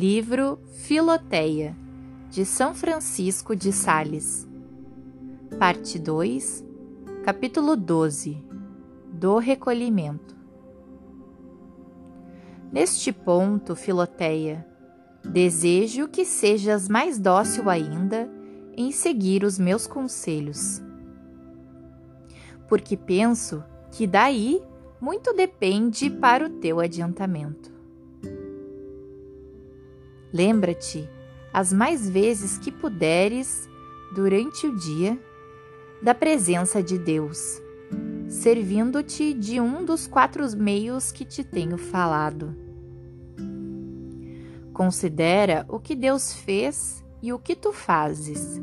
Livro Filoteia, de São Francisco de Sales. Parte 2, capítulo 12 Do recolhimento. Neste ponto, Filoteia, desejo que sejas mais dócil ainda em seguir os meus conselhos. Porque penso que daí muito depende para o teu adiantamento. Lembra-te, as mais vezes que puderes, durante o dia, da presença de Deus, servindo-te de um dos quatro meios que te tenho falado. Considera o que Deus fez e o que tu fazes,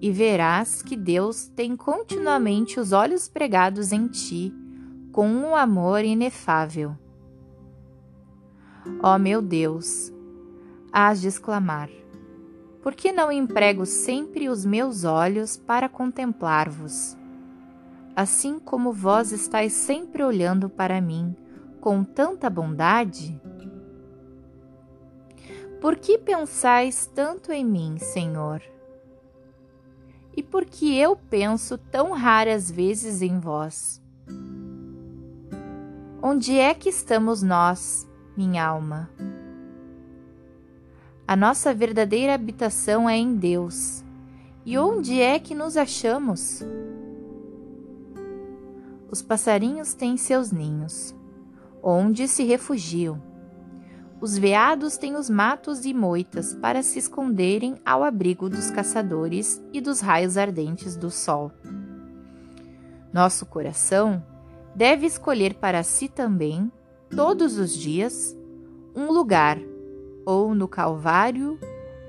e verás que Deus tem continuamente os olhos pregados em ti com um amor inefável. Ó meu Deus, hás de exclamar: Por que não emprego sempre os meus olhos para contemplar-vos? Assim como vós estáis sempre olhando para mim com tanta bondade? Por que pensais tanto em mim, Senhor? E por que eu penso tão raras vezes em vós? Onde é que estamos nós, minha alma? A nossa verdadeira habitação é em Deus. E onde é que nos achamos? Os passarinhos têm seus ninhos, onde se refugiam. Os veados têm os matos e moitas para se esconderem ao abrigo dos caçadores e dos raios ardentes do sol. Nosso coração deve escolher para si também, todos os dias, um lugar ou no Calvário,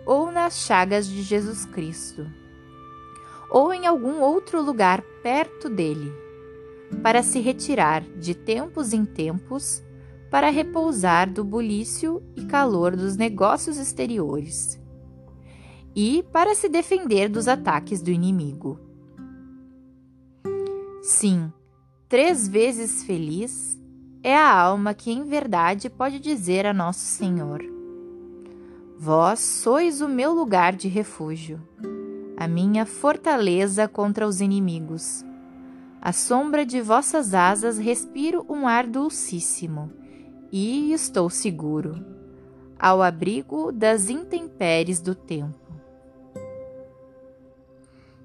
ou nas chagas de Jesus Cristo, ou em algum outro lugar perto dele, para se retirar de tempos em tempos para repousar do bulício e calor dos negócios exteriores e para se defender dos ataques do inimigo. Sim, três vezes feliz é a alma que em verdade pode dizer a Nosso Senhor Vós sois o meu lugar de refúgio, a minha fortaleza contra os inimigos. À sombra de vossas asas respiro um ar dulcíssimo e estou seguro, ao abrigo das intempéries do tempo.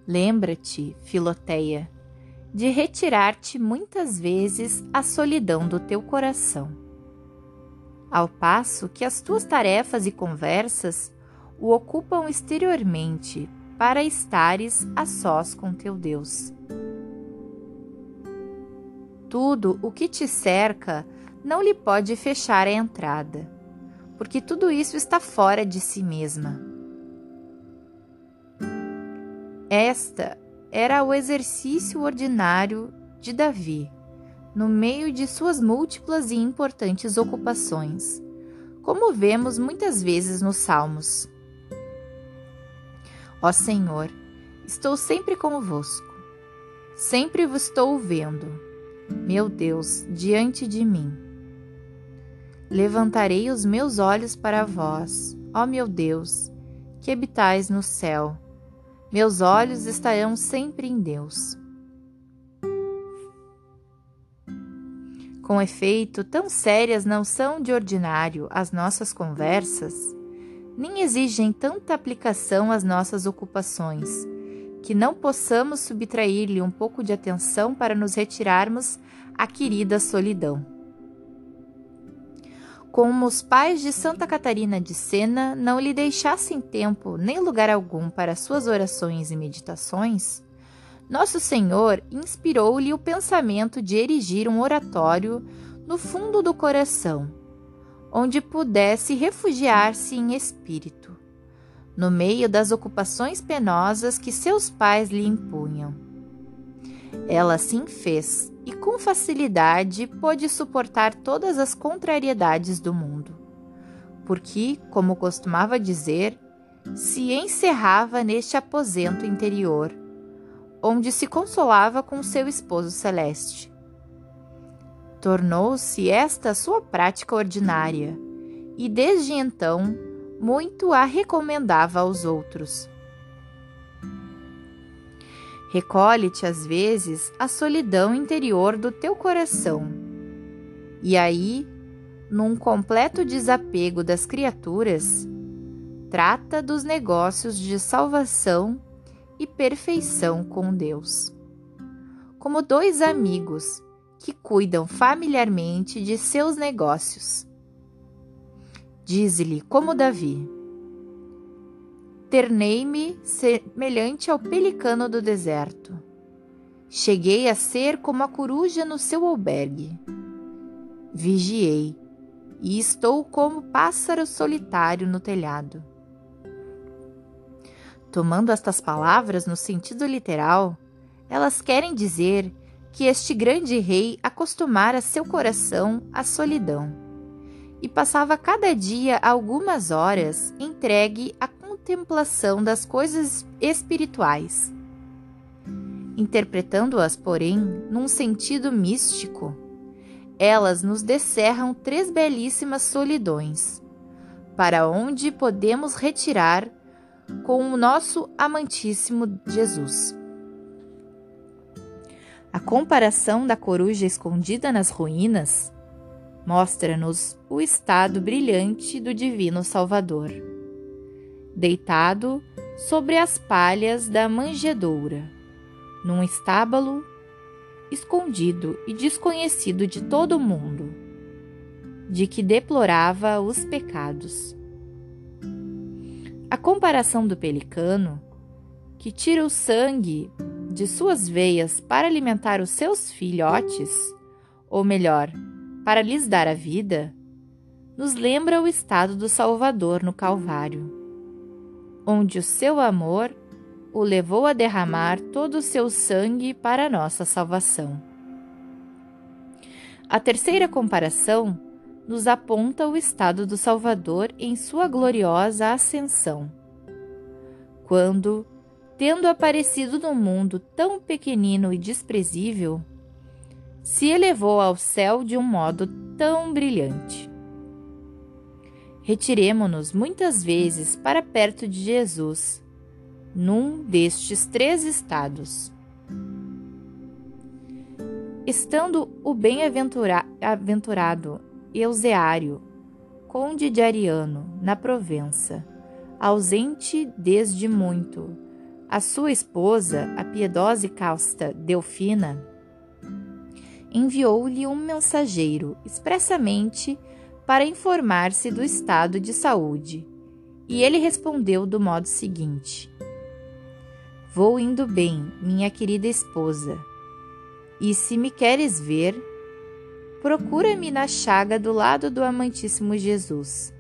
Lembra-te, Filoteia, de retirar-te muitas vezes à solidão do teu coração ao passo que as tuas tarefas e conversas o ocupam exteriormente para estares a sós com teu Deus. Tudo o que te cerca não lhe pode fechar a entrada, porque tudo isso está fora de si mesma. Esta era o exercício ordinário de Davi no meio de suas múltiplas e importantes ocupações, como vemos muitas vezes nos Salmos. Ó Senhor, estou sempre convosco, sempre vos estou vendo, meu Deus, diante de mim. Levantarei os meus olhos para vós, ó meu Deus, que habitais no céu. Meus olhos estarão sempre em Deus. Com efeito, tão sérias não são de ordinário as nossas conversas, nem exigem tanta aplicação às nossas ocupações, que não possamos subtrair-lhe um pouco de atenção para nos retirarmos à querida solidão. Como os pais de Santa Catarina de Sena não lhe deixassem tempo nem lugar algum para suas orações e meditações, nosso Senhor inspirou-lhe o pensamento de erigir um oratório no fundo do coração, onde pudesse refugiar-se em espírito, no meio das ocupações penosas que seus pais lhe impunham. Ela assim fez e com facilidade pôde suportar todas as contrariedades do mundo, porque, como costumava dizer, se encerrava neste aposento interior onde se consolava com seu esposo celeste. Tornou-se esta sua prática ordinária, e desde então muito a recomendava aos outros. Recolhe-te às vezes a solidão interior do teu coração. E aí, num completo desapego das criaturas, trata dos negócios de salvação e perfeição com Deus. Como dois amigos que cuidam familiarmente de seus negócios. Diz-lhe, como Davi: Ternei-me semelhante ao pelicano do deserto. Cheguei a ser como a coruja no seu albergue. Vigiei, e estou como pássaro solitário no telhado. Tomando estas palavras no sentido literal, elas querem dizer que este grande rei acostumara seu coração à solidão e passava cada dia algumas horas entregue à contemplação das coisas espirituais. Interpretando-as, porém, num sentido místico, elas nos descerram três belíssimas solidões, para onde podemos retirar com o nosso amantíssimo Jesus. A comparação da coruja escondida nas ruínas mostra-nos o estado brilhante do Divino Salvador, deitado sobre as palhas da manjedoura, num estábulo escondido e desconhecido de todo o mundo, de que deplorava os pecados. A comparação do pelicano, que tira o sangue de suas veias para alimentar os seus filhotes, ou melhor, para lhes dar a vida, nos lembra o estado do Salvador no Calvário, onde o seu amor o levou a derramar todo o seu sangue para nossa salvação. A terceira comparação nos aponta o estado do Salvador em sua gloriosa ascensão. Quando, tendo aparecido no mundo tão pequenino e desprezível, se elevou ao céu de um modo tão brilhante. Retiremo-nos muitas vezes para perto de Jesus, num destes três estados. Estando o bem-aventurado Euseário, conde de Ariano, na Provença, ausente desde muito, a sua esposa, a piedosa e casta Delfina, enviou-lhe um mensageiro expressamente para informar-se do estado de saúde, e ele respondeu do modo seguinte: Vou indo bem, minha querida esposa, e se me queres ver, procura-me na chaga do lado do amantíssimo Jesus.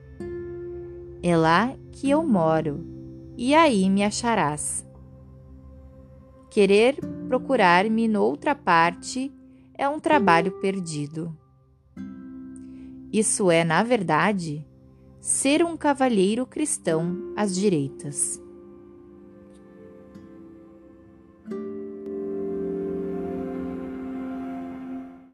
É lá que eu moro, e aí me acharás. Querer procurar-me noutra parte é um trabalho perdido. Isso é, na verdade, ser um cavalheiro cristão às direitas.